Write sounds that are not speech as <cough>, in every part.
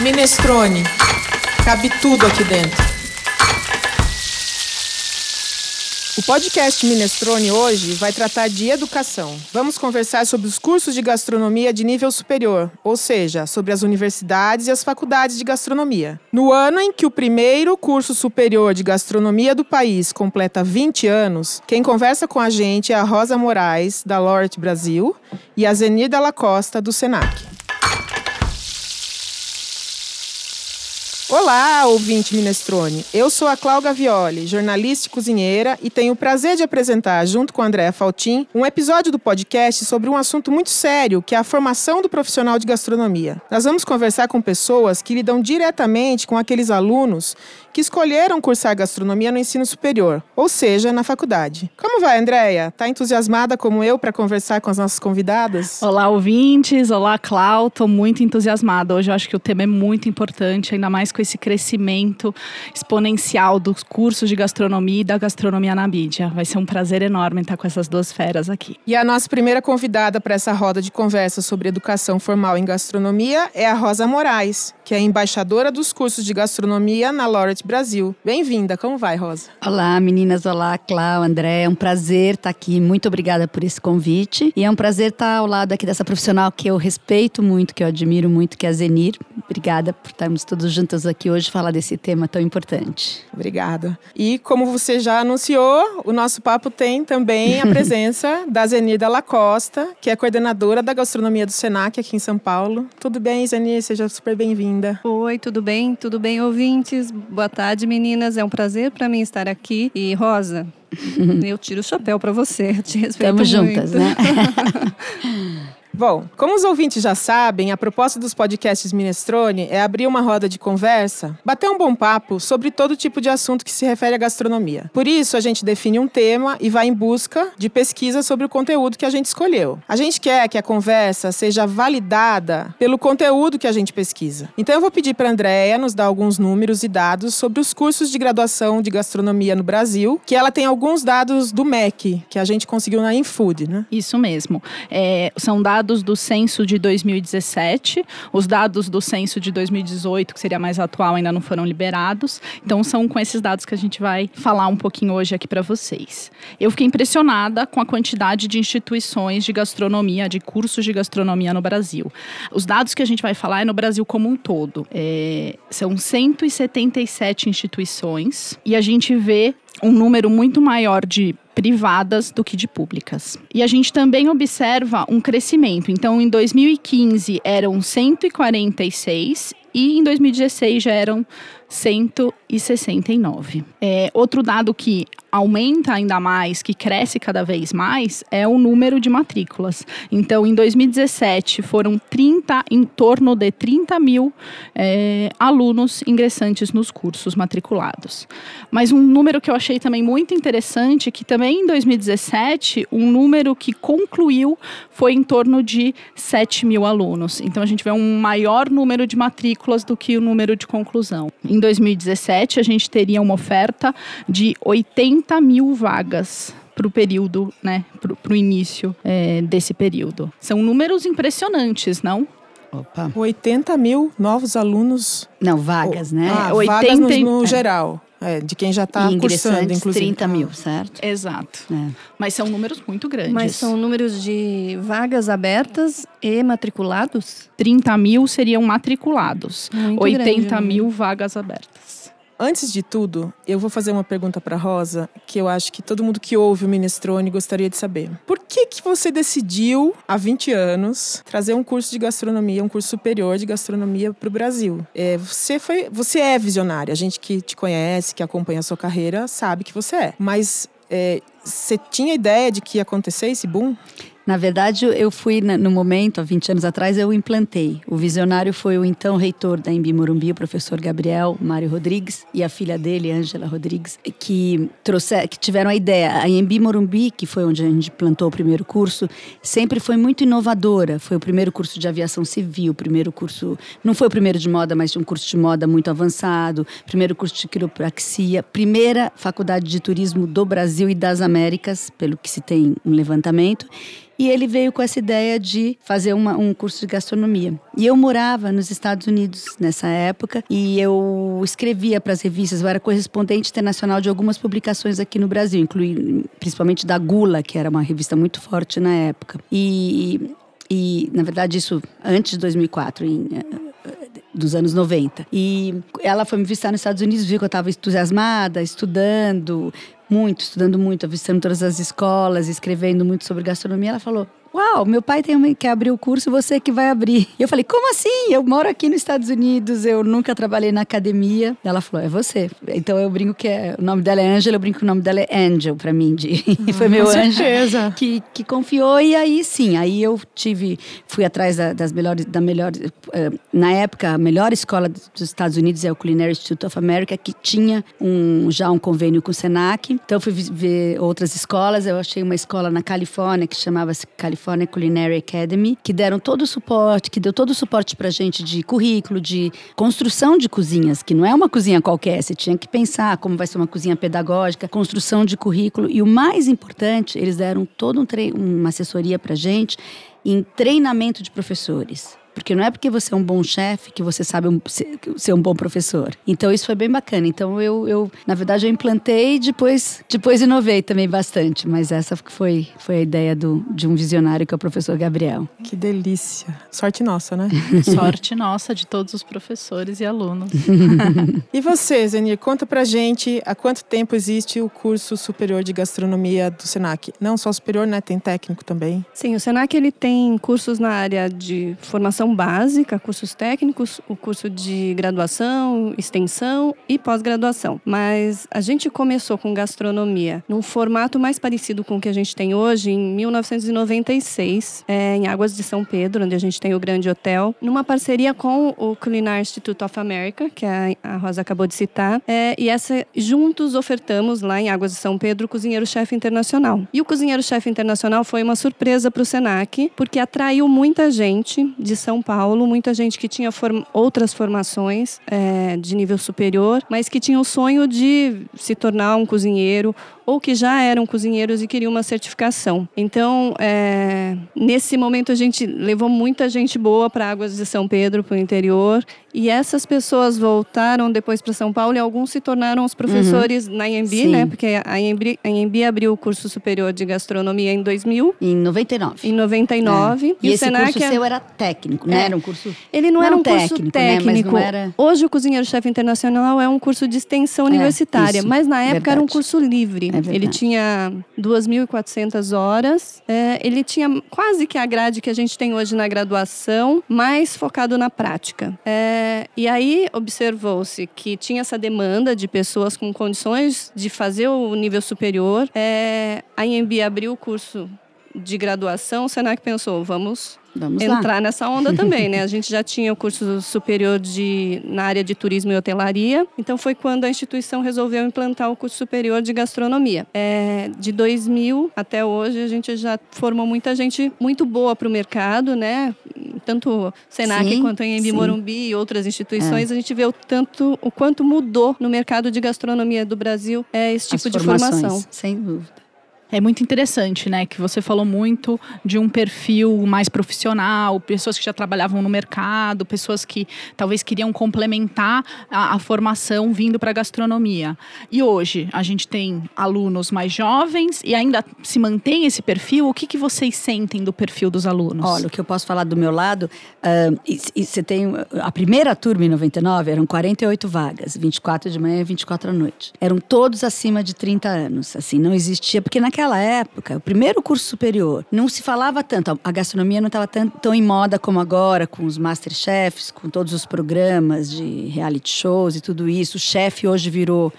Minestrone. Cabe tudo aqui dentro. O podcast Minestrone hoje vai tratar de educação. Vamos conversar sobre os cursos de gastronomia de nível superior, ou seja, sobre as universidades e as faculdades de gastronomia. No ano em que o primeiro curso superior de gastronomia do país completa 20 anos, quem conversa com a gente é a Rosa Moraes, da Lort Brasil, e a Zenida Lacosta, do Senac. Olá, ouvinte Minestrone. Eu sou a Cláudia Violi, jornalista e cozinheira, e tenho o prazer de apresentar, junto com a Andréa Faltin, um episódio do podcast sobre um assunto muito sério, que é a formação do profissional de gastronomia. Nós vamos conversar com pessoas que lidam diretamente com aqueles alunos que escolheram cursar gastronomia no ensino superior, ou seja, na faculdade. Como vai, Andréia? Tá entusiasmada como eu para conversar com as nossas convidadas? Olá, ouvintes. Olá, Clau. Tô muito entusiasmada. Hoje eu acho que o tema é muito importante, ainda mais com esse crescimento exponencial dos cursos de gastronomia e da gastronomia na mídia. Vai ser um prazer enorme estar com essas duas feras aqui. E a nossa primeira convidada para essa roda de conversa sobre educação formal em gastronomia é a Rosa Moraes, que é embaixadora dos cursos de gastronomia na Laureate Brasil. Bem-vinda. Como vai, Rosa? Olá, meninas. Olá, Clau, André. É um prazer estar aqui. Muito obrigada por esse convite. E é um prazer estar ao lado aqui dessa profissional que eu respeito muito, que eu admiro muito, que é a Zenir. Obrigada por estarmos todos juntos aqui hoje falar desse tema tão importante. Obrigada. E como você já anunciou, o nosso papo tem também a <laughs> presença da Zenida Lacosta, que é coordenadora da gastronomia do Senac aqui em São Paulo. Tudo bem, Zenir? Seja super bem-vinda. Oi, tudo bem? Tudo bem, ouvintes? Boa tarde, meninas. É um prazer para mim estar aqui. E Rosa, <laughs> eu tiro o chapéu para você. Te respeito Estamos muito. juntas, né? <laughs> Bom, como os ouvintes já sabem, a proposta dos podcasts Minestrone é abrir uma roda de conversa, bater um bom papo sobre todo tipo de assunto que se refere à gastronomia. Por isso, a gente define um tema e vai em busca de pesquisa sobre o conteúdo que a gente escolheu. A gente quer que a conversa seja validada pelo conteúdo que a gente pesquisa. Então, eu vou pedir para a Andrea nos dar alguns números e dados sobre os cursos de graduação de gastronomia no Brasil, que ela tem alguns dados do MEC, que a gente conseguiu na Infood, né? Isso mesmo. É, são dados do censo de 2017, os dados do censo de 2018, que seria mais atual, ainda não foram liberados. Então são com esses dados que a gente vai falar um pouquinho hoje aqui para vocês. Eu fiquei impressionada com a quantidade de instituições de gastronomia, de cursos de gastronomia no Brasil. Os dados que a gente vai falar é no Brasil como um todo. É, são 177 instituições e a gente vê um número muito maior de privadas do que de públicas. E a gente também observa um crescimento. Então, em 2015 eram 146 e em 2016 já eram 169. É, outro dado que aumenta ainda mais, que cresce cada vez mais, é o número de matrículas. Então, em 2017, foram 30, em torno de 30 mil é, alunos ingressantes nos cursos matriculados. Mas um número que eu achei também muito interessante, que também em 2017, um número que concluiu foi em torno de 7 mil alunos. Então, a gente vê um maior número de matrículas do que o número de conclusão. Em 2017, a gente teria uma oferta de 80 mil vagas para o período, né, para o início é, desse período. São números impressionantes, não? Opa. 80 mil novos alunos. Não, vagas, né? Ah, 80 vagas no, no é. geral. É, de quem já está cursando, inclusive. 30 Ah. mil, certo? Exato. É. Mas são números muito grandes. Mas são números de vagas abertas e matriculados? 30 mil seriam matriculados, Muito 80 grande, né? mil vagas abertas. Antes de tudo, eu vou fazer uma pergunta para Rosa, que eu acho que todo mundo que ouve o Minestrone gostaria de saber. Por que que você decidiu, há 20 anos, trazer um curso de gastronomia, um curso superior de gastronomia para o Brasil? É, você, foi, você é visionária. A gente que te conhece, que acompanha a sua carreira, sabe que você é. Mas é, você tinha ideia de que ia acontecer esse boom? Na verdade, eu fui no momento, há 20 anos atrás, eu implantei. O visionário foi o então reitor da Embi Morumbi, o professor Gabriel Mário Rodrigues, e a filha dele, Ângela Rodrigues, que, trouxe, que tiveram a ideia. A Embi Morumbi, que foi onde a gente plantou o primeiro curso, sempre foi muito inovadora. Foi o primeiro curso de aviação civil, o primeiro curso. Não foi o primeiro de moda, mas um curso de moda muito avançado, primeiro curso de quiropraxia, primeira faculdade de turismo do Brasil e das Américas, pelo que se tem um levantamento. E ele veio com essa ideia de fazer uma, um curso de gastronomia. E eu morava nos Estados Unidos nessa época e eu escrevia para as revistas, eu era correspondente internacional de algumas publicações aqui no Brasil, incluindo principalmente da Gula, que era uma revista muito forte na época. E, e na verdade, isso antes de 2004, em, dos anos 90. E ela foi me visitar nos Estados Unidos, viu que eu estava entusiasmada, estudando muito, estudando muito, visitando todas as escolas, escrevendo muito sobre gastronomia. Ela falou: Uau, meu pai tem uma, quer abrir o curso, você que vai abrir. E eu falei, como assim? Eu moro aqui nos Estados Unidos, eu nunca trabalhei na academia. Ela falou, é você. Então eu brinco que é, o nome dela é Angela, eu brinco que o nome dela é Angel para mim. De, <laughs> ah, foi meu anjo que, que confiou. E aí sim, aí eu tive, fui atrás da, das melhores, da melhor, uh, na época, a melhor escola dos Estados Unidos é o Culinary Institute of America, que tinha um, já um convênio com o Senac. Então fui ver outras escolas, eu achei uma escola na Califórnia que chamava-se California California Culinary Academy, que deram todo o suporte, que deu todo o suporte pra gente de currículo, de construção de cozinhas, que não é uma cozinha qualquer, você tinha que pensar como vai ser uma cozinha pedagógica, construção de currículo. E o mais importante, eles deram toda um uma assessoria pra gente em treinamento de professores. Porque não é porque você é um bom chefe que você sabe um, ser um bom professor. Então isso foi bem bacana. Então eu, eu na verdade, eu implantei e depois, depois inovei também bastante. Mas essa foi, foi a ideia do, de um visionário que é o professor Gabriel. Que delícia. Sorte nossa, né? <laughs> Sorte nossa de todos os professores e alunos. <laughs> e você, Zenir, conta pra gente há quanto tempo existe o curso superior de gastronomia do Senac? Não só superior, né? Tem técnico também. Sim, o Senac ele tem cursos na área de formação formação básica, cursos técnicos, o curso de graduação, extensão e pós-graduação. Mas a gente começou com gastronomia num formato mais parecido com o que a gente tem hoje em 1996, é, em Águas de São Pedro, onde a gente tem o grande hotel, numa parceria com o Culinary Institute of America, que a Rosa acabou de citar, é, e essa juntos ofertamos lá em Águas de São Pedro o cozinheiro-chefe internacional. E o cozinheiro-chefe internacional foi uma surpresa para o Senac, porque atraiu muita gente de São são Paulo, muita gente que tinha form outras formações é, de nível superior, mas que tinha o sonho de se tornar um cozinheiro ou que já eram cozinheiros e queriam uma certificação. Então, é, nesse momento, a gente levou muita gente boa para Águas de São Pedro, para o interior, e essas pessoas voltaram depois para São Paulo e alguns se tornaram os professores uhum. na IMB, né? Porque a IMB, a IMB abriu o curso superior de gastronomia em 2000. Em 99. Em 99. É. E, e o esse Senac curso seu era técnico, né? É. Era um curso Ele não, não era um técnico, curso técnico. Né? Era... Hoje o cozinheiro-chefe internacional é um curso de extensão é, universitária, mas na época Verdade. era um curso livre. É ele tinha 2.400 horas. É, ele tinha quase que a grade que a gente tem hoje na graduação, mais focado na prática. É, e aí observou-se que tinha essa demanda de pessoas com condições de fazer o nível superior. É, a IMB abriu o curso de graduação, o Senac pensou, vamos Vamos entrar lá. nessa onda também, né? <laughs> A gente já tinha o curso superior de, na área de turismo e hotelaria, então foi quando a instituição resolveu implantar o curso superior de gastronomia. É, de 2000 até hoje, a gente já formou muita gente muito boa para o mercado, né? Tanto o Senac sim, quanto a Embi Morumbi e outras instituições, é. a gente vê o tanto, o quanto mudou no mercado de gastronomia do Brasil é esse tipo As de formação. Sem dúvida. É muito interessante, né? Que você falou muito de um perfil mais profissional, pessoas que já trabalhavam no mercado, pessoas que talvez queriam complementar a, a formação vindo para a gastronomia. E hoje a gente tem alunos mais jovens e ainda se mantém esse perfil. O que, que vocês sentem do perfil dos alunos? Olha, o que eu posso falar do meu lado, uh, você tem a primeira turma em 99 eram 48 vagas, 24 de manhã e 24 à noite. Eram todos acima de 30 anos, assim, não existia porque naquela naquela época, o primeiro curso superior, não se falava tanto, a gastronomia não estava tão, em moda como agora, com os masterchefs, com todos os programas de reality shows e tudo isso. O chefe hoje virou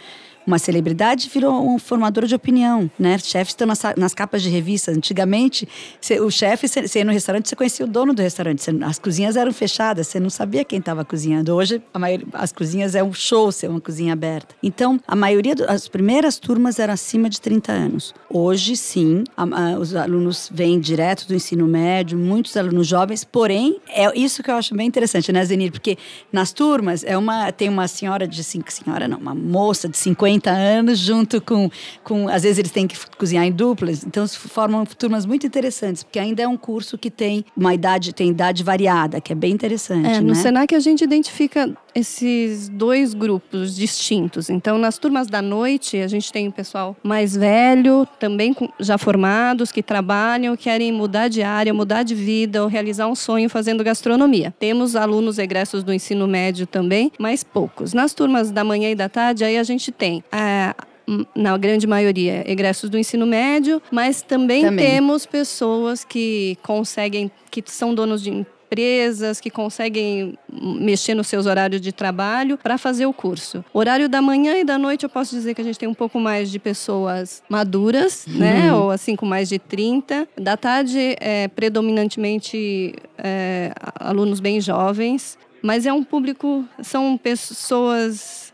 uma celebridade virou um formador de opinião, né? Chefes estão nas, nas capas de revistas. Antigamente, cê, o chefe, você ia no restaurante, você conhecia o dono do restaurante. Cê, as cozinhas eram fechadas, você não sabia quem estava cozinhando. Hoje, maioria, as cozinhas é um show ser uma cozinha aberta. Então, a maioria, do, as primeiras turmas eram acima de 30 anos. Hoje, sim, a, a, os alunos vêm direto do ensino médio, muitos alunos jovens, porém, é isso que eu acho bem interessante, né, Zenir? Porque nas turmas, é uma, tem uma senhora de cinco, senhora não, uma moça de 50 30 anos, junto com, com. Às vezes eles têm que cozinhar em duplas, então formam turmas muito interessantes, porque ainda é um curso que tem uma idade, tem idade variada, que é bem interessante. É, né? no Senac a gente identifica esses dois grupos distintos. Então, nas turmas da noite, a gente tem o pessoal mais velho, também já formados, que trabalham, querem mudar de área, mudar de vida ou realizar um sonho fazendo gastronomia. Temos alunos egressos do ensino médio também, mas poucos. Nas turmas da manhã e da tarde, aí a gente tem. É, na grande maioria, egressos do ensino médio, mas também, também, temos pessoas que conseguem, que são donos de empresas que conseguem mexer nos seus horários de trabalho para fazer o curso. Horário da manhã e da noite eu posso dizer que a gente tem um pouco mais de pessoas maduras, uhum. né? Ou assim com mais de 30. Da tarde é predominantemente é, alunos bem jovens, mas é um público, são pessoas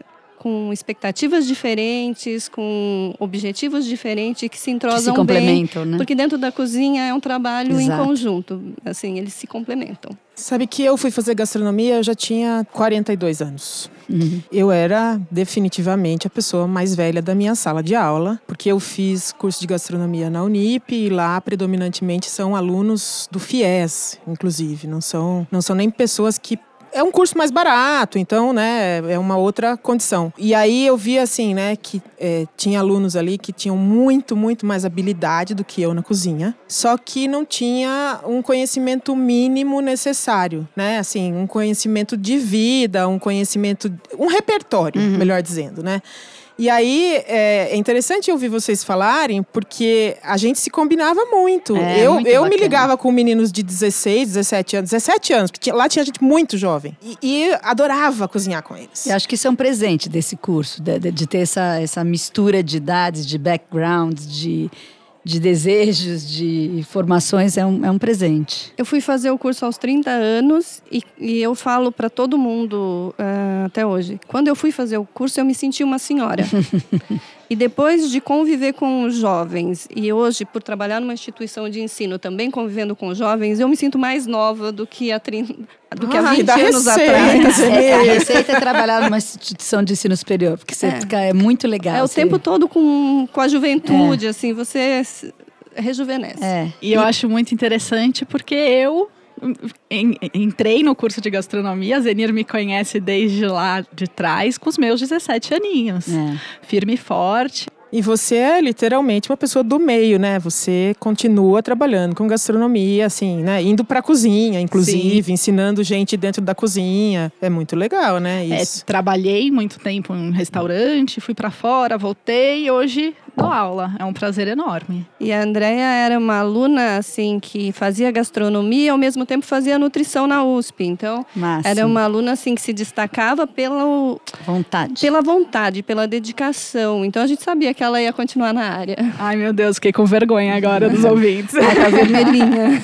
com expectativas diferentes, com objetivos diferentes que se entrosam que se complementam, bem, né? porque dentro da cozinha é um trabalho Exato. em conjunto, assim, eles se complementam. Sabe que eu fui fazer gastronomia, eu já tinha 42 anos. Uhum. Eu era definitivamente a pessoa mais velha da minha sala de aula, porque eu fiz curso de gastronomia na Unip e lá predominantemente são alunos do FIES, inclusive, não são não são nem pessoas que é um curso mais barato, então, né, é uma outra condição. E aí eu vi, assim, né, que é, tinha alunos ali que tinham muito, muito mais habilidade do que eu na cozinha, só que não tinha um conhecimento mínimo necessário, né, assim, um conhecimento de vida, um conhecimento, um repertório, uhum. melhor dizendo, né. E aí é, é, interessante ouvir vocês falarem, porque a gente se combinava muito. É, eu muito eu me ligava com meninos de 16, 17 anos, 17 anos, porque lá tinha gente muito jovem. E, e adorava cozinhar com eles. Eu acho que isso é um presente desse curso, de, de ter essa, essa mistura de idades, de backgrounds, de de desejos, de formações, é um, é um presente. Eu fui fazer o curso aos 30 anos e, e eu falo para todo mundo uh, até hoje. Quando eu fui fazer o curso, eu me senti uma senhora. <laughs> E depois de conviver com os jovens, e hoje, por trabalhar numa instituição de ensino, também convivendo com jovens, eu me sinto mais nova do que há, 30, do que há 20 anos receita, atrás. É, a receita é trabalhar numa instituição de ensino superior, porque você é, fica, é muito legal. É o tempo todo com, com a juventude, é. assim, você rejuvenesce. É. E eu acho muito interessante porque eu entrei no curso de gastronomia, a Zenir me conhece desde lá de trás, com os meus 17 aninhos. É. Firme e forte. E você é literalmente uma pessoa do meio, né? Você continua trabalhando com gastronomia, assim, né? Indo pra cozinha, inclusive, Sim. ensinando gente dentro da cozinha. É muito legal, né? É, Isso. É, trabalhei muito tempo em um restaurante, fui para fora, voltei e hoje dou aula. É um prazer enorme. E a Andrea era uma aluna, assim, que fazia gastronomia e ao mesmo tempo fazia nutrição na USP. Então, Máximo. era uma aluna, assim, que se destacava pela vontade. Pela vontade, pela dedicação. Então, a gente sabia que ela ia continuar na área. Ai, meu Deus, fiquei com vergonha agora dos <laughs> ouvintes. Ai, tá vermelhinha.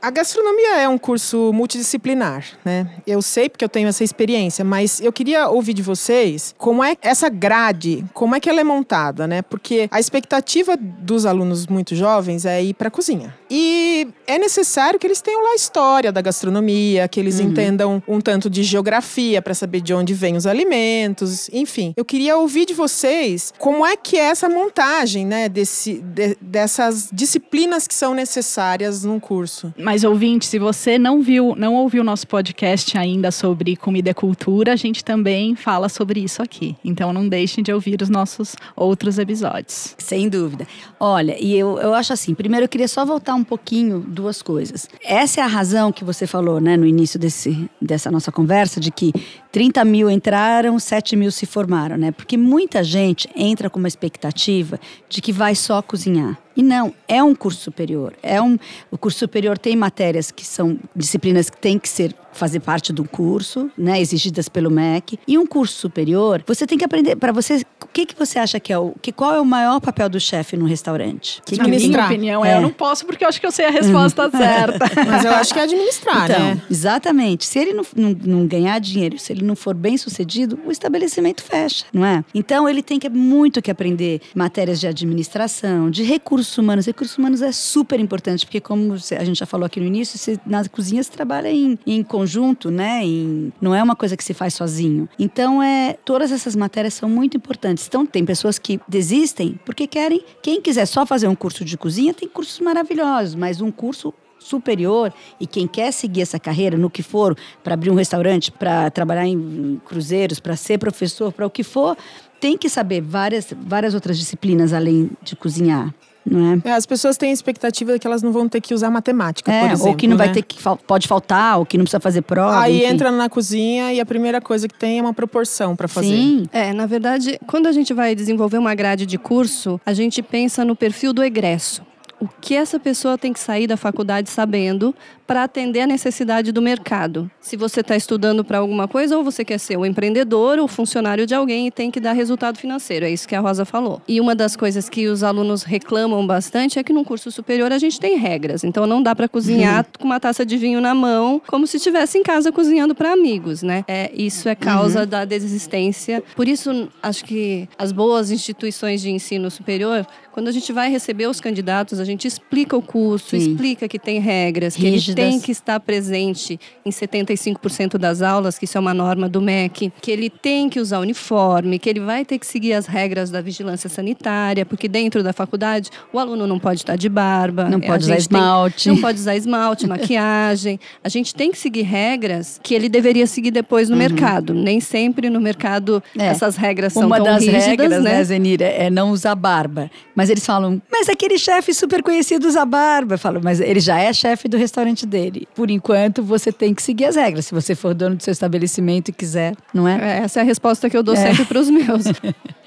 a gastronomia é um curso multidisciplinar, né? Eu sei porque eu tenho essa experiência, mas eu queria ouvir de vocês como é essa grade, como é que ela é montada, né? Porque a expectativa dos alunos muito jovens é ir para a cozinha. E é necessário que eles tenham lá a história da gastronomia, que eles uhum. entendam um tanto de geografia para saber de onde vêm os alimentos, enfim. Eu queria ouvir de vocês como é que é essa montagem, né, desse, de, dessas disciplinas que são necessárias num curso. Mas ouvinte, se você não viu, não ouviu o nosso podcast ainda sobre comida e cultura, a gente também fala sobre isso aqui. Então não deixem de ouvir os nossos outros episódios. Sem dúvida. Olha, e eu, eu acho assim, primeiro eu queria só voltar um pouquinho duas coisas. Essa é a razão que você falou, né, no início desse, dessa nossa conversa, de que 30 mil entraram, 7 mil se formaram, né? Porque muita gente entra com uma expectativa de que vai só cozinhar. E não, é um curso superior. É um, o curso superior tem matérias que são disciplinas que têm que ser fazer parte do curso, né, exigidas pelo MEC. E um curso superior, você tem que aprender para você, o que que você acha que é o que qual é o maior papel do chefe no restaurante? Que Na minha opinião, é. eu não posso porque eu acho que eu sei a resposta <laughs> certa. Mas eu acho que é administrar, então, né? Exatamente. Se ele não, não, não ganhar dinheiro, se ele não for bem sucedido, o estabelecimento fecha, não é? Então ele tem que muito que aprender matérias de administração, de recursos humanos. Recursos humanos é super importante, porque como a gente já falou aqui no início, você, na cozinha se trabalha em, em conjunto, né? Em, não é uma coisa que se faz sozinho. Então, é, todas essas matérias são muito importantes. desistam. Tem pessoas que desistem porque querem. Quem quiser só fazer um curso de cozinha, tem cursos maravilhosos, mas um curso superior e quem quer seguir essa carreira no que for, para abrir um restaurante, para trabalhar em cruzeiros, para ser professor, para o que for, tem que saber várias, várias outras disciplinas além de cozinhar. Não é? É, as pessoas têm a expectativa de que elas não vão ter que usar matemática, É, por exemplo. ou que não vai né? ter que pode faltar, ou que não precisa fazer prova. Aí enfim. entra na cozinha e a primeira coisa que tem é uma proporção para fazer. Sim, É, na verdade, quando a gente vai desenvolver uma grade de curso, a gente pensa no perfil do egresso. O que essa pessoa tem que sair da faculdade sabendo para atender a necessidade do mercado. Se você está estudando para alguma coisa, ou você quer ser um empreendedor ou funcionário de alguém e tem que dar resultado financeiro. É isso que a Rosa falou. E uma das coisas que os alunos reclamam bastante é que no curso superior a gente tem regras. Então não dá para cozinhar com uma taça de vinho na mão, como se estivesse em casa cozinhando para amigos, né? É, isso é causa da desistência. Por isso, acho que as boas instituições de ensino superior, quando a gente vai receber os candidatos, a gente explica o curso, Sim. explica que tem regras, que ele. Tem que estar presente em 75% das aulas, que isso é uma norma do MEC, que ele tem que usar uniforme, que ele vai ter que seguir as regras da vigilância sanitária, porque dentro da faculdade o aluno não pode estar de barba, Não a pode usar gente tem- esmalte. não pode usar esmalte, <laughs> maquiagem. A gente tem que seguir regras que ele deveria seguir depois no mercado. Nem sempre no mercado Uhum. É. essas regras são Uma tão das rígidas, regras, né? né, Zenira, é não usar barba. Mas eles falam, mas aquele chefe super conhecido usa barba. Eu falo, mas ele já é chefe do restaurante dele. Por enquanto, você tem que seguir as regras. Se você for dono do seu estabelecimento e quiser, não é? É, Essa é a resposta que eu dou sempre para os meus. <laughs>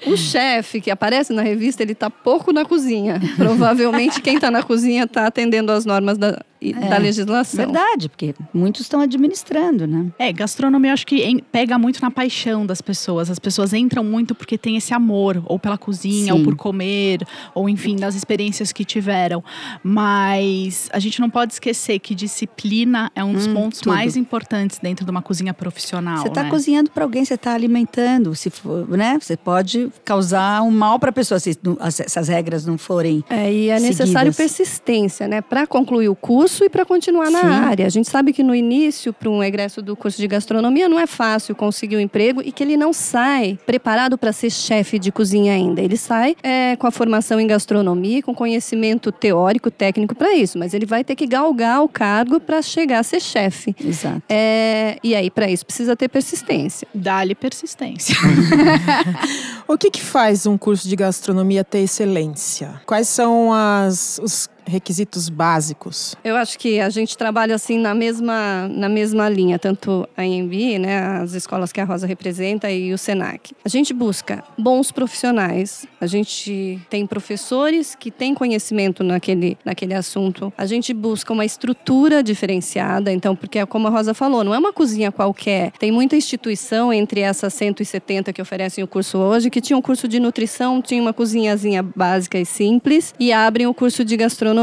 O chefe que aparece na revista, ele tá pouco na cozinha. Provavelmente quem está na cozinha está atendendo às normas da, e- da legislação. Verdade, porque muitos estão administrando, né? É, gastronomia eu acho que em- pega muito na paixão das pessoas. As pessoas entram muito porque tem esse amor, ou pela cozinha, Sim. ou por comer, ou enfim, das experiências que tiveram. Mas a gente não pode esquecer que disciplina é um dos Hum, pontos tudo. mais importantes dentro de uma cozinha profissional. Você está né? cozinhando para alguém, você está alimentando. Se for, né? Você pode causar um mal para a pessoa se, não- as- essas regras não forem. É, e é necessário seguidas. persistência, né? Para concluir o curso e para continuar na Sim. área. A gente sabe que no início, para um egresso do curso de gastronomia, não é fácil conseguir um emprego e que ele não sai preparado para ser chefe de cozinha ainda. Ele sai é, com a formação em gastronomia, com conhecimento teórico, técnico para isso, mas ele vai ter que galgar o cargo para chegar a ser chefe. Exato. É, e aí, para isso, precisa ter persistência. Dá-lhe persistência. <laughs> O que, que faz um curso de gastronomia ter excelência? Quais são as, os requisitos básicos? Eu acho que a gente trabalha assim na mesma, na mesma linha, tanto a IMB, né, as escolas que a Rosa representa e o Senac. A gente busca bons profissionais, a gente tem professores que têm conhecimento naquele, naquele assunto, a gente busca uma estrutura diferenciada, então, porque é como a Rosa falou, não é uma cozinha qualquer, tem muita instituição entre essas 170 que oferecem o curso hoje, que tinha um curso de nutrição, tinha uma cozinhazinha básica e simples, e abrem o curso de gastronomia.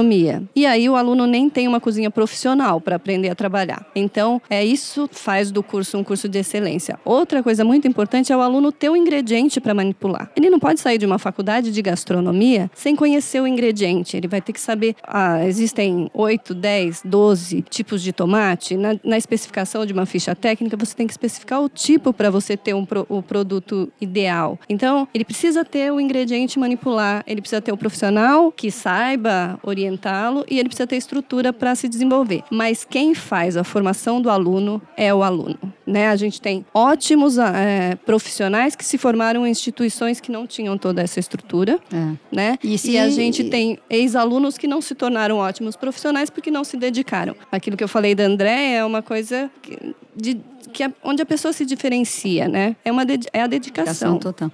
E aí o aluno nem tem uma cozinha profissional para aprender a trabalhar. Então, é isso faz do curso um curso de excelência. Outra coisa muito importante é o aluno ter o ingrediente para manipular. Ele não pode sair de uma faculdade de gastronomia sem conhecer o ingrediente. Ele vai ter que saber, ah, existem 8, 10, 12 tipos de tomate. Na, na especificação de uma ficha técnica, você tem que especificar o tipo para você ter um pro- o produto ideal. Então, ele precisa ter o ingrediente manipular, ele precisa ter o profissional que saiba orientá-lo e ele precisa ter estrutura para se desenvolver. Mas quem faz a formação do aluno é o aluno. Né? A gente tem ótimos eh, profissionais que se formaram em instituições que não tinham toda essa estrutura. É. Né? E E, se- a gente tem ex-alunos que não se tornaram ótimos profissionais porque não se dedicaram. Aquilo que eu falei da André é uma coisa que, de, que é onde a pessoa se diferencia, né? É, uma é a dedicação. Dedicação total.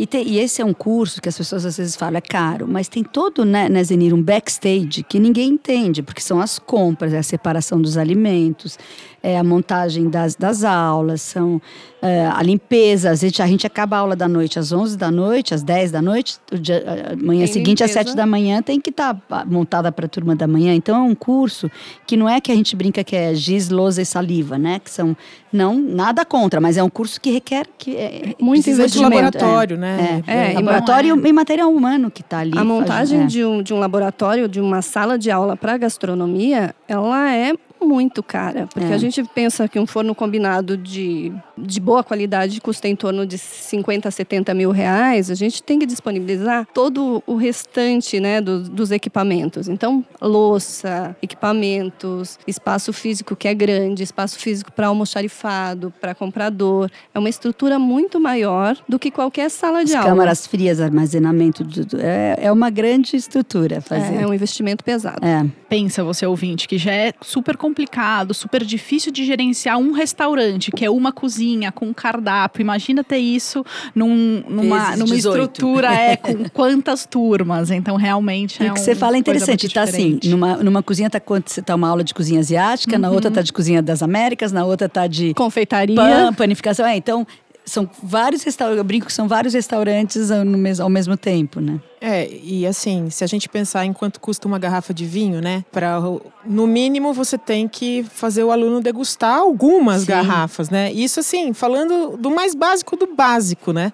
E, tem- e esse é um curso que as pessoas às vezes falam, é caro, mas tem todo, né, né Zenir, um backstage que ninguém entende, porque são as compras, é a separação dos alimentos, é a montagem das, das aulas, são é, a limpeza. A gente, a gente acaba a aula da noite às 11 da noite, às 10 da noite, dia, a manhã Tem seguinte às limpeza. 7 da manhã tem que estar montada para a turma da manhã. Então é um curso que não é que a gente brinca que é giz, lousa e saliva, né? Que são, não, nada contra, mas é um curso que requer que é, Muito Precisa de investimento, laboratório, né? é, É, é, e laboratório e material humano que está ali. A montagem é. de, um, de um laboratório, de uma sala de aula para gastronomia, ela é muito cara. Porque É. a gente pensa que um forno combinado de, de boa qualidade custa em torno de 50 a 70 mil reais. A gente tem que disponibilizar todo o restante né, do- dos equipamentos. Então, louça, equipamentos, espaço físico que é grande, espaço físico para almoxarifado, para comprador. É uma estrutura muito maior do que qualquer sala de As aula. câmaras frias, armazenamento, de tudo. É, é uma grande estrutura fazer. É um investimento pesado. É. Pensa você ouvinte que já é super complicado, super difícil de gerenciar um restaurante, que é uma cozinha com um cardápio. Imagina ter isso num- numa, numa 18. estrutura é com <laughs> quantas turmas. Então realmente E é o que você um- fala é interessante, tá assim, diferente. Uhum. numa, numa cozinha tá, quando você tá uma aula de cozinha asiática, na outra tá de cozinha das Américas, na outra tá de confeitaria. pan, panificação. É, então, são vários restaurantes, eu brinco que são vários restaurantes ao, no mes- ao mesmo tempo, né? É, e assim, se a gente pensar em quanto custa uma garrafa de vinho, né? Para no mínimo você tem que fazer o aluno degustar algumas Sim. garrafas, né? Isso assim, falando do mais básico do básico, né?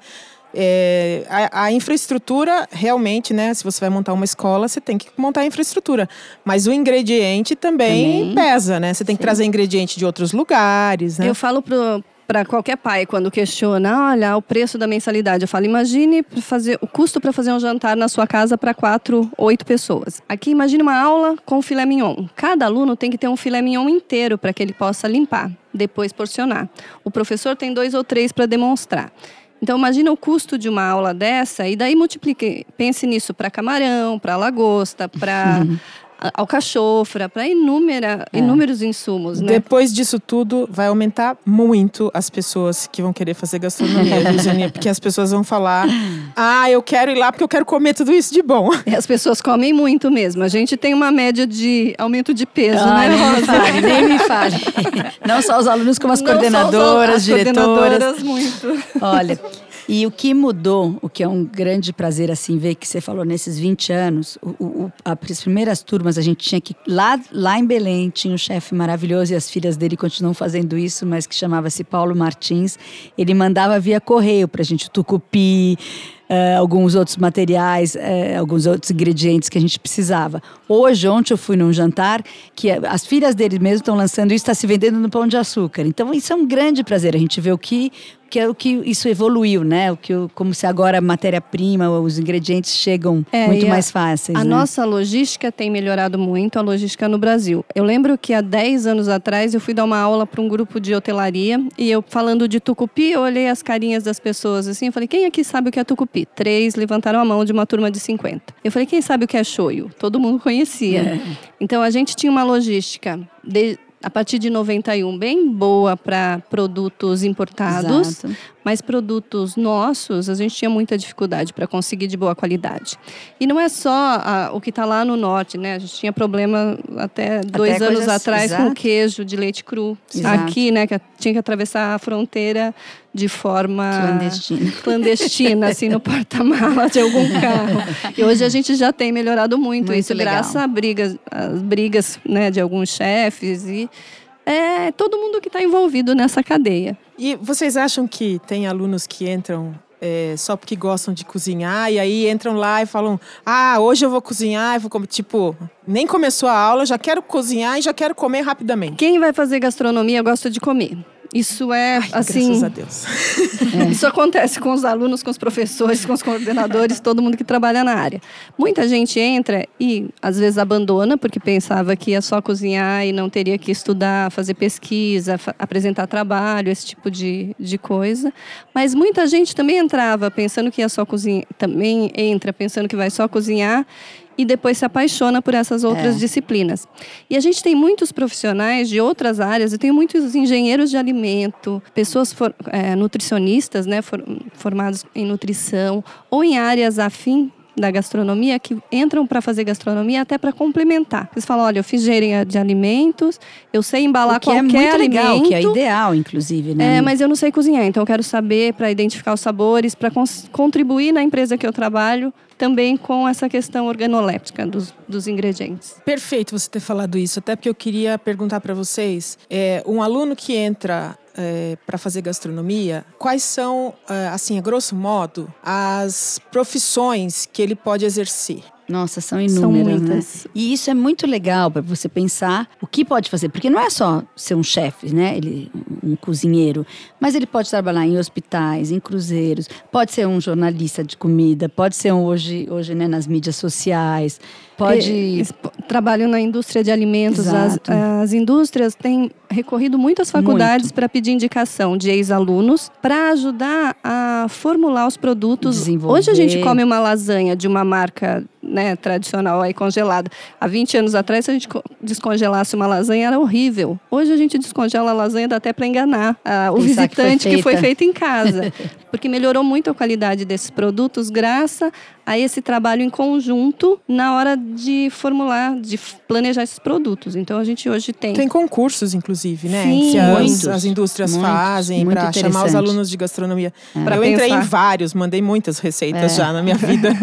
É, a, a infraestrutura realmente, né? Se você vai montar uma escola, você tem que montar a infraestrutura. Mas o ingrediente também, Também. pesa, né? Você tem que trazer ingrediente de outros lugares, né? Eu falo pro para qualquer pai quando questiona, olha, o preço da mensalidade, eu falo, imagine fazer o custo para fazer um jantar na sua casa para quatro, oito pessoas. Aqui imagine uma aula com filé mignon. Cada aluno tem que ter um filé mignon inteiro para que ele possa limpar, depois porcionar. O professor tem dois ou três para demonstrar. Então imagina o custo de uma aula dessa e daí multiplique, pense nisso para camarão, para lagosta, para <laughs> alcachofra, para inúmera, inúmeros insumos, né? Depois disso tudo, vai aumentar muito as pessoas que vão querer fazer gastronomia, viu, Zaninha? Porque as pessoas vão falar: ah, eu quero ir lá porque eu quero comer tudo isso de bom. E as pessoas comem muito mesmo. A gente tem uma média de aumento de peso, Ah, né, nem me Rosa? fale, nem me fale. Não só os alunos, como as Não só os- coordenadoras, as diretoras. coordenadoras, muito. Olha, e o que mudou, o que é um grande prazer assim ver que você falou nesses 20 anos, o, o- as primeiras turmas a gente tinha que lá lá em Belém tinha um chefe maravilhoso e as filhas dele continuam fazendo isso, mas que chamava-se Paulo Martins. Ele mandava via correio para a gente o tucupi, eh, alguns outros materiais, eh, alguns outros ingredientes que a gente precisava. Hoje, ontem eu fui num jantar que as filhas dele mesmo estão lançando isso, está se vendendo no Pão de Açúcar. Então isso é um grande prazer a gente ver o que que é o que isso evoluiu, né? O que como se agora a matéria-prima, os ingredientes chegam É, muito a- mais fáceis. A né? nossa logística tem melhorado muito, a logística no Brasil. Eu lembro que há 10 anos atrás eu fui dar uma aula para um grupo de hotelaria e eu falando de tucupi, eu olhei as carinhas das pessoas assim, eu falei: "Quem aqui sabe o que é tucupi?". Três levantaram a mão de uma turma de 50. Eu falei: "Quem sabe o que é shoyu?". Todo mundo conhecia. Então a gente tinha uma logística de- a partir de 91 bem boa para produtos importados, Exato. mas produtos nossos, a gente tinha muita dificuldade para conseguir de boa qualidade. E não é só ah, o que está lá no norte, né? A gente tinha problema até dois anos coisas- atrás com exato. queijo de leite cru. Exato. Aqui, né? Que tinha que atravessar a fronteira de forma Clandestina. <laughs> clandestina, assim, no porta-mala de algum carro. E hoje a gente já tem melhorado muito, Muito isso, legal. graças a brigas, as brigas né, de alguns chefes e é todo mundo que está envolvido nessa cadeia. E vocês acham que tem alunos que entram é, só porque gostam de cozinhar e aí entram lá e falam: ah, hoje eu vou cozinhar, eu vou comer. Tipo, nem começou a aula, já quero cozinhar e já quero comer rapidamente. Quem vai fazer gastronomia gosta de comer. Isso é assim. Graças a Deus. <laughs> Isso acontece com os alunos, com os professores, com os coordenadores, todo mundo que trabalha na área. Muita gente entra e às vezes abandona porque pensava que ia só cozinhar e não teria que estudar, fazer pesquisa, fa- apresentar trabalho, esse tipo de, de coisa. Mas muita gente também entrava pensando que ia só cozinhar, também entra pensando que vai só cozinhar e depois se apaixona por essas outras É. disciplinas. E a gente tem muitos profissionais de outras áreas, eu tenho muitos engenheiros de alimento, pessoas for- é, nutricionistas, né, for- formados em nutrição, ou em áreas afim da gastronomia que entram para fazer gastronomia até para complementar. Eles falam, olha, eu fiz engenharia de alimentos, eu sei embalar O que é qualquer muito alimento. legal, que é ideal, inclusive, né? É, mas eu não sei cozinhar, então eu quero saber para identificar os sabores, para contribuir na empresa que eu trabalho também com essa questão organoléptica dos, dos ingredientes. Perfeito você ter falado isso, até porque eu queria perguntar para vocês: é, um aluno que entra é, para fazer gastronomia, quais são, é, assim, a grosso modo, as profissões que ele pode exercer? Nossa, são inúmeras, São né? muitas. E isso é muito legal para você pensar o que pode fazer, porque não é só ser um chefe, né? Ele um cozinheiro, mas ele pode trabalhar em hospitais, em cruzeiros, pode ser um jornalista de comida, pode ser um hoje hoje né, nas mídias sociais, pode trabalham na indústria de alimentos. As, Exato. as indústrias têm recorrido muito às faculdades para pedir indicação de ex-alunos para ajudar a formular os produtos. Hoje a gente come uma lasanha de uma marca né, tradicional aí congelada. Há 20 anos atrás, se a gente co- descongelasse uma lasanha, era horrível. Hoje a gente descongela a lasanha, dá até para enganar ah, o Pensar visitante que foi feita. feito em casa. <laughs> Porque melhorou muito a qualidade desses produtos graças a esse trabalho em conjunto na hora de formular, de planejar esses produtos. Então a gente hoje tem. Tem concursos, inclusive, né? Sim, que as, as indústrias muitos, fazem para chamar os alunos de gastronomia. Pra Eu entrei em vários, mandei muitas receitas já na minha vida. <laughs>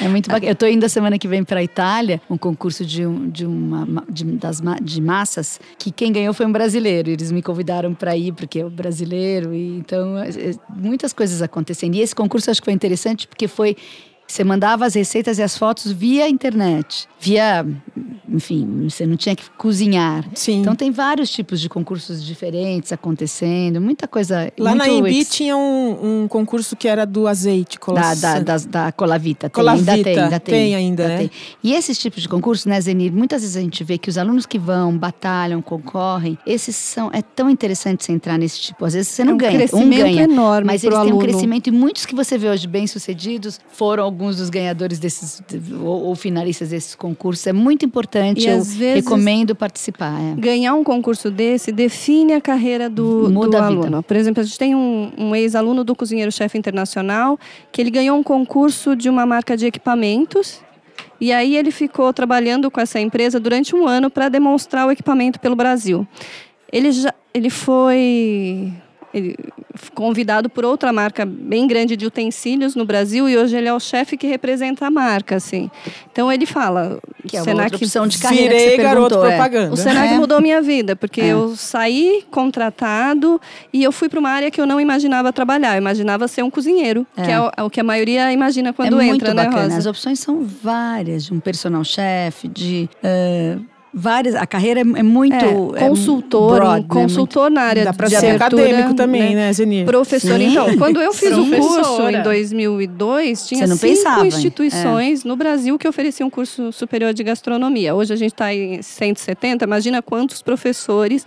É muito bacana. Eu estou indo a semana que vem para a Itália, um concurso de, um, de uma ma- de, das, de massas, que quem ganhou foi um brasileiro. Eles me convidaram para ir, porque é o brasileiro. E, então, é, é, muitas coisas acontecendo. E esse concurso eu acho que foi interessante, porque foi. Você mandava as receitas e as fotos via internet, via, enfim, você não tinha que cozinhar. Sim. Então tem vários tipos de concursos diferentes acontecendo, muita coisa. Lá na Embi ex- tinha um, um concurso que era do azeite. da, colossa- da, das- da Colavita. Tem, Colavita, ainda tem, ainda tem. tem ainda, né? tem. E esses tipos de concursos, né, Zenir? Muitas vezes a gente vê que os alunos que vão, batalham, concorrem, esses são. É tão interessante você entrar nesse tipo. Às vezes você não É um ganha, um ganha. enorme Mas eles têm um crescimento, e muitos que você vê hoje bem-sucedidos foram alguns dos ganhadores desses, ou, ou finalistas desses concursos. É muito importante, E eu recomendo participar. é. Ganhar um concurso desse define a carreira do, Muda do a vida. aluno. Por exemplo, a gente tem um, um ex-aluno do Cozinheiro-Chefe Internacional que ele ganhou um concurso de uma marca de equipamentos. E aí ele ficou trabalhando com essa empresa durante um ano para demonstrar o equipamento pelo Brasil. Ele já ele foi ele foi convidado por outra marca bem grande de utensílios no Brasil e hoje ele é o chefe que representa a marca, assim. Então ele fala Que é uma Senac outra opção de carreira Virei que você garoto perguntou. é. propaganda. o Senac É. mudou minha vida, porque É. eu saí contratado e eu fui para uma área que eu não imaginava trabalhar. Eu imaginava ser um cozinheiro, que é o, é o que a maioria imagina quando é entra, muito né, bacana. Rosa? As opções são várias, de um personal chef, de eh, várias. A carreira é, é muito É, é consultor, broad, um né? Consultor na área Dá pra de ser abertura, acadêmico também, né, Zenir? Professor, Sim. então, quando eu fiz o curso Professora. em 2002, tinha cinco pensava, instituições no Brasil que ofereciam curso superior de gastronomia. Hoje a gente está em 170, imagina quantos professores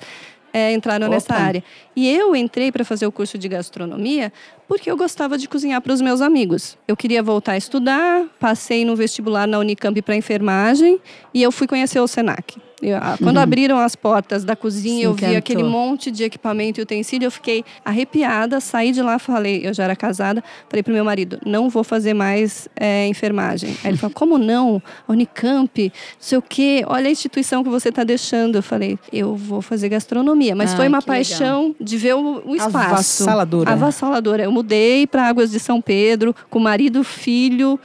é, entraram nessa Opa. área. E eu entrei para fazer o curso de gastronomia porque eu gostava de cozinhar para os meus amigos. Eu queria voltar a estudar, passei no vestibular na Unicamp para enfermagem e eu fui conhecer o Senac. Eu, ah, quando abriram as portas da cozinha, Se eu vi encantou. aquele monte de equipamento e utensílio, eu fiquei arrepiada, saí de lá, falei, eu já era casada, falei pro meu marido, não vou fazer mais é, enfermagem. Aí ele falou, como não? Unicamp, não sei o quê, olha a instituição que você está deixando. Eu falei, eu vou fazer gastronomia. Mas Ai, foi uma que legal. paixão de ver o, o espaço. Avassaladora. Avassaladora. Eu mudei para Águas de São Pedro, com marido, filho,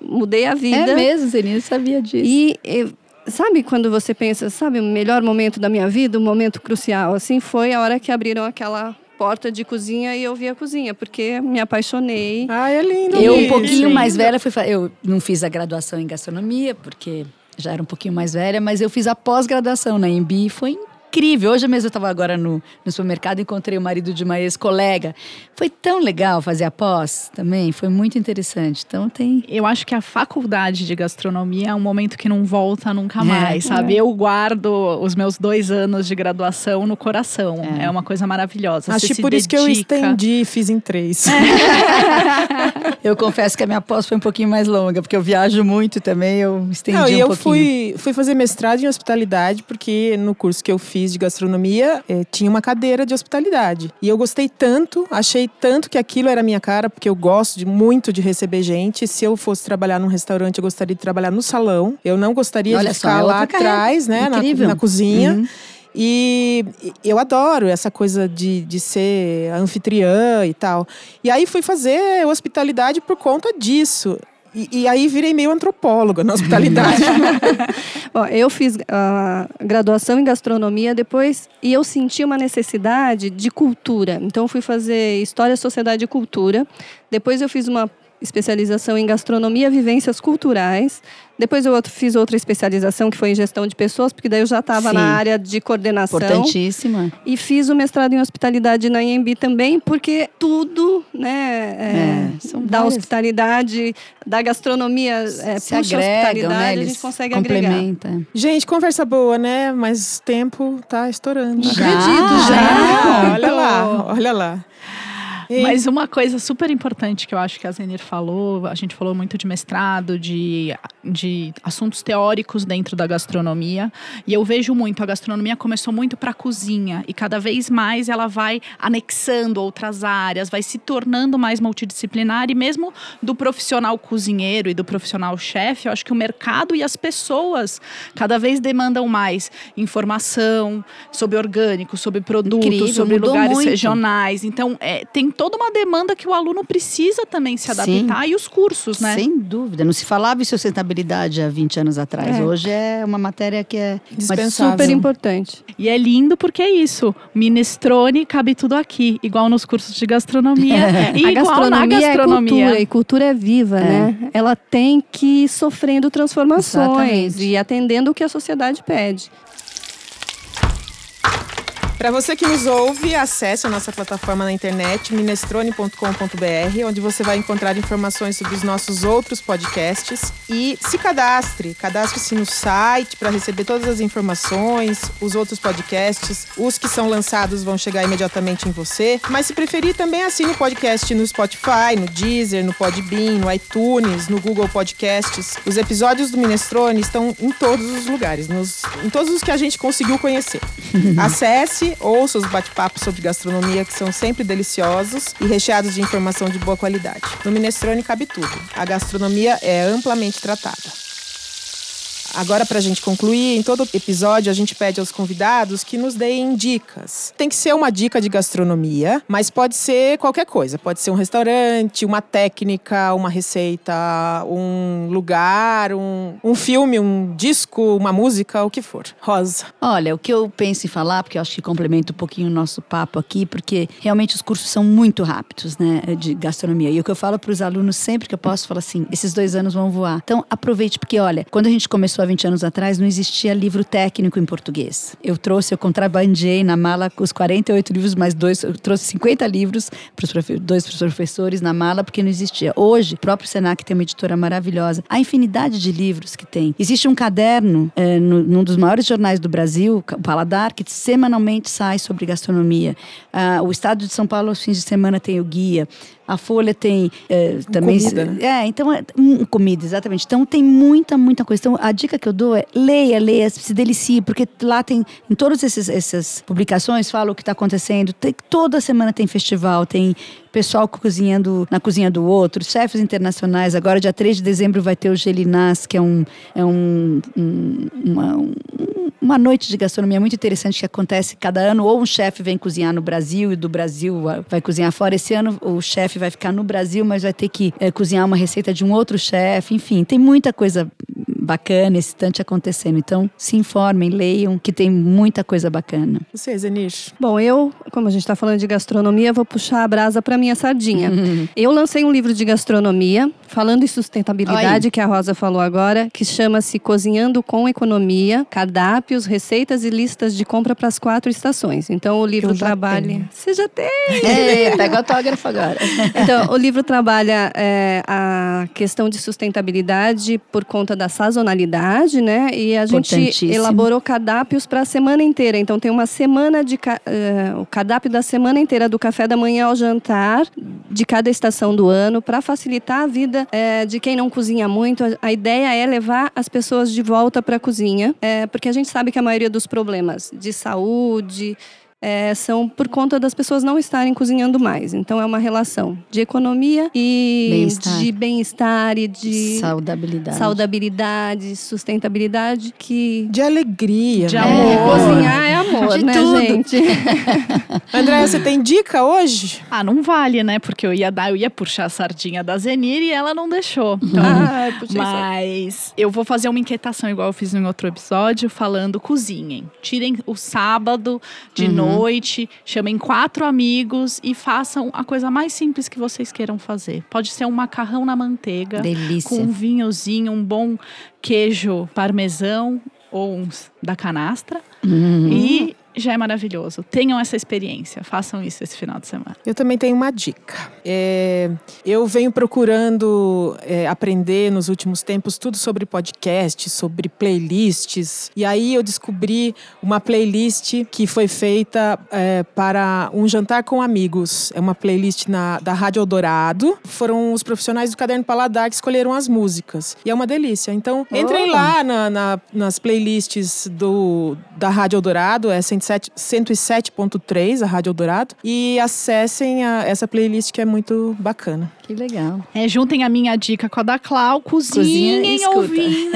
mudei a vida. É mesmo, Zenir, eu sabia disso. E eh, sabe quando você pensa, sabe, o melhor momento da minha vida, um momento crucial, assim, foi a hora que abriram aquela porta de cozinha e eu vi a cozinha, porque me apaixonei. Ai, é lindo. Eu, um pouquinho lindo. mais velha, fui eu não fiz a graduação em gastronomia, porque já era um pouquinho mais velha, mas eu fiz a pós-graduação na Embi e foi incrível. Hoje mesmo eu estava agora no, no supermercado e encontrei o marido de uma ex-colega. Foi tão legal fazer a pós também, foi muito interessante. Então tem. Eu acho que a faculdade de gastronomia é um momento que não volta nunca É. mais, sabe? Eu guardo os meus dois anos de graduação no coração. É. É, uma coisa maravilhosa. Acho Você que se por isso que eu dedica. estendi e fiz em três. <laughs> <laughs> Eu confesso que a minha pós foi um pouquinho mais longa, porque eu viajo muito também, eu estendi Não, e um eu pouquinho. fui, fui fazer mestrado em hospitalidade, porque no curso que eu fiz de gastronomia eh, tinha uma cadeira de hospitalidade. E eu gostei tanto, achei tanto que aquilo era minha cara, porque eu gosto de, muito de receber gente. Se eu fosse trabalhar num restaurante, eu gostaria de trabalhar no salão. Eu não gostaria Olha de só, ficar é lá atrás, né, na, na cozinha. Uhum. E eu adoro essa coisa de, de ser anfitriã e tal. E aí fui fazer hospitalidade por conta disso. E, e aí virei meio antropóloga na hospitalidade. <laughs> Bom, eu fiz a graduação em gastronomia depois e eu senti uma necessidade de cultura. Então, fui fazer História, Sociedade e Cultura. Depois, eu fiz uma especialização em gastronomia, vivências culturais. Depois eu fiz outra especialização que foi em gestão de pessoas, porque daí eu já estava na área de coordenação. Importantíssima. E fiz o mestrado em hospitalidade na IMB também, porque tudo, né, é, é, da várias... hospitalidade, da gastronomia, é, se puxa agregam, hospitalidade, né? a gente consegue complementa. agregar. Gente, conversa boa, né? Mas o tempo tá estourando. Já? Acredito, já. já. Olha lá, olha lá. Mas uma coisa super importante que eu acho que a Zenir falou, a gente falou muito de mestrado, de, de assuntos teóricos dentro da gastronomia. E eu vejo muito, a gastronomia começou muito para a cozinha. E cada vez mais ela vai anexando outras áreas, vai se tornando mais multidisciplinar. E mesmo do profissional cozinheiro e do profissional chefe, eu acho que o mercado e as pessoas cada vez demandam mais informação sobre orgânico, sobre produtos, Incrível, sobre lugares muito. regionais. Então, é, tem toda uma demanda que o aluno precisa também se adaptar Sim. e os cursos, né? Sem dúvida. Não se falava em sustentabilidade há 20 anos atrás. É. Hoje é uma matéria que é super importante. E é lindo porque é isso. Minestrone cabe tudo aqui, igual nos cursos de gastronomia. <laughs> É. E a gastronomia, gastronomia, é cultura, e cultura é viva, é. né? Ela tem que ir sofrendo transformações Exatamente. e atendendo o que a sociedade pede. Para você que nos ouve, acesse a nossa plataforma na internet, minestrone.com.br, onde você vai encontrar informações sobre os nossos outros podcasts e se cadastre. Cadastre-se no site para receber todas as informações, os outros podcasts. Os que são lançados vão chegar imediatamente em você. Mas se preferir, também assine o podcast no Spotify, no Deezer, no Podbean, no iTunes, no Google Podcasts. Os episódios do Minestrone estão em todos os lugares, nos, em todos os que a gente conseguiu conhecer. <laughs> Acesse ouça os bate-papos sobre gastronomia que são sempre deliciosos e recheados de informação de boa qualidade. No Minestrone cabe tudo. A gastronomia é amplamente tratada. Agora, para a gente concluir, em todo episódio a gente pede aos convidados que nos deem dicas. Tem que ser uma dica de gastronomia, mas pode ser qualquer coisa. Pode ser um restaurante, uma técnica, uma receita, um lugar, um, um filme, um disco, uma música, o que for. Rosa. Olha, o que eu penso em falar, porque eu acho que complementa um pouquinho o nosso papo aqui, porque realmente os cursos são muito rápidos, né, de gastronomia. E o que eu falo para os alunos sempre que eu posso, falar assim, esses dois anos vão voar. Então aproveite, porque olha, quando a gente começou há 20 anos atrás, não existia livro técnico em português. Eu trouxe, eu contrabandeei na mala os 48 livros, mais dois, eu trouxe 50 livros para os dois professores na mala, porque não existia. Hoje, o próprio Senac tem uma editora maravilhosa. A infinidade de livros que tem. Existe um caderno é, no, num dos maiores jornais do Brasil, o Paladar, que semanalmente sai sobre gastronomia. Ah, o Estado de São Paulo, aos fins de semana, tem o guia. A Folha tem é, também. Comida, né? É, então, é, um, comida, exatamente. Então tem muita, muita coisa. Então, a dica que eu dou é leia, leia, se delicie, porque lá tem, em todas essas publicações, fala o que está acontecendo. Tem, toda semana tem festival, tem pessoal cozinhando na cozinha do outro, chefes internacionais. Agora, dia 3 de dezembro, vai ter o Gelinás, que é um, é um, um uma, um, uma noite de gastronomia muito interessante que acontece cada ano. Ou um chefe vem cozinhar no Brasil e do Brasil vai cozinhar fora. Esse ano o chefe vai ficar no Brasil, mas vai ter que é, cozinhar uma receita de um outro chefe. Enfim, tem muita coisa bacana, excitante acontecendo. Então, se informem, leiam, que tem muita coisa bacana. Você, Zenish? Bom, eu, como a gente está falando de gastronomia, vou puxar a brasa para minha sardinha. Uhum. <laughs> Eu lancei um livro de gastronomia, falando em sustentabilidade, Oi. que a Rosa falou agora, que chama-se Cozinhando com Economia, cardápios, receitas e listas de compra para as quatro estações. Então, o livro trabalha... Tenho. Você já tem! <laughs> É, pega o autógrafo agora. <laughs> então, o livro trabalha é, a questão de sustentabilidade por conta da sazonalidade sazonalidade, né? E a gente elaborou cardápios para a semana inteira. Então tem uma semana de uh, o cardápio da semana inteira do café da manhã ao jantar de cada estação do ano para facilitar a vida uh, de quem não cozinha muito. A ideia é levar as pessoas de volta para a cozinha, uh, porque a gente sabe que a maioria dos problemas de saúde é, são por conta das pessoas não estarem cozinhando mais. Então é uma relação de economia e Bem-estar. de bem-estar e de Saudabilidade. saudabilidade, sustentabilidade que De alegria. De né? amor. é, cozinhar é amor, De né, tudo. gente? <laughs> Andréia, você tem dica hoje? Ah, não vale, né? Porque eu ia dar, eu ia puxar a sardinha da Zenir e ela não deixou. Então, ah, puxei. Mas eu vou fazer uma inquietação, igual eu fiz em outro episódio, falando cozinhem. Tirem o sábado de noite, chamem quatro amigos e façam a coisa mais simples que vocês queiram fazer. Pode ser um macarrão na manteiga, Delícia. com um vinhozinho, um bom queijo parmesão ou uns da canastra. Uhum. E já é maravilhoso. Tenham essa experiência. Façam isso esse final de semana. Eu também tenho uma dica. É, eu venho procurando é, aprender nos últimos tempos tudo sobre podcast, sobre playlists. E aí eu descobri uma playlist que foi feita é, para um jantar com amigos. É uma playlist na, da Rádio Eldorado. Foram os profissionais do Caderno Paladar que escolheram as músicas. E é uma delícia. Então, entrem Oh. lá na- na- nas playlists do, da Rádio Eldorado, é 107 107.3, a Rádio Eldorado, e acessem a- essa playlist que é muito bacana. Que legal. É, juntem a minha dica com a da Clau, Cozinha e cozinhem escuta. ouvindo.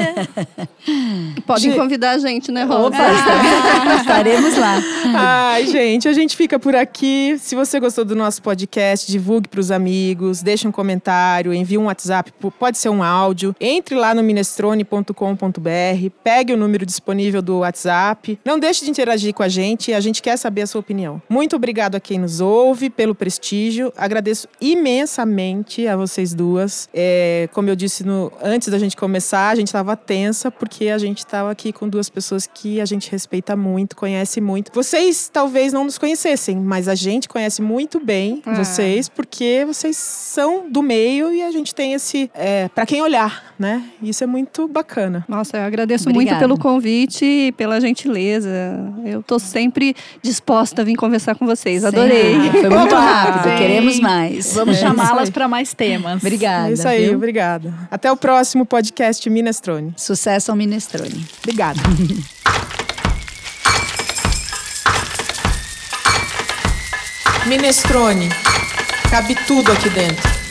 <laughs> Podem De- convidar a gente, né, Rosa? Opa, <laughs> estaremos lá. Ai, gente, a gente fica por aqui. Se você gostou do nosso podcast, divulgue para os amigos, deixe um comentário, envie um WhatsApp, pode ser um áudio. Entre lá no minestrone.com.br, pegue o número disponível do WhatsApp. Não deixe de interagir com a gente, a gente quer saber a sua opinião. Muito obrigado a quem nos ouve pelo prestígio. Agradeço imensamente a vocês duas. É, como eu disse no, antes da gente começar, a gente estava tensa porque a gente estava aqui com duas pessoas que a gente respeita muito, conhece muito. Vocês talvez não nos conhecessem, mas a gente conhece muito bem Ah. vocês porque vocês são do meio e a gente tem esse é, para quem olhar, né? Isso é muito bacana. Nossa, eu agradeço Obrigada. muito pelo convite e pela gentileza. Eu tô sempre disposta a vir conversar com vocês. Adorei. Ah, foi muito rápido. Sim. Queremos mais. Vamos É chamá-las aí. Para mais temas. Obrigada. é isso aí, viu? obrigada. Até o próximo podcast Minestrone. Sucesso ao Minestrone. Obrigada. <laughs> Minestrone. Cabe tudo aqui dentro.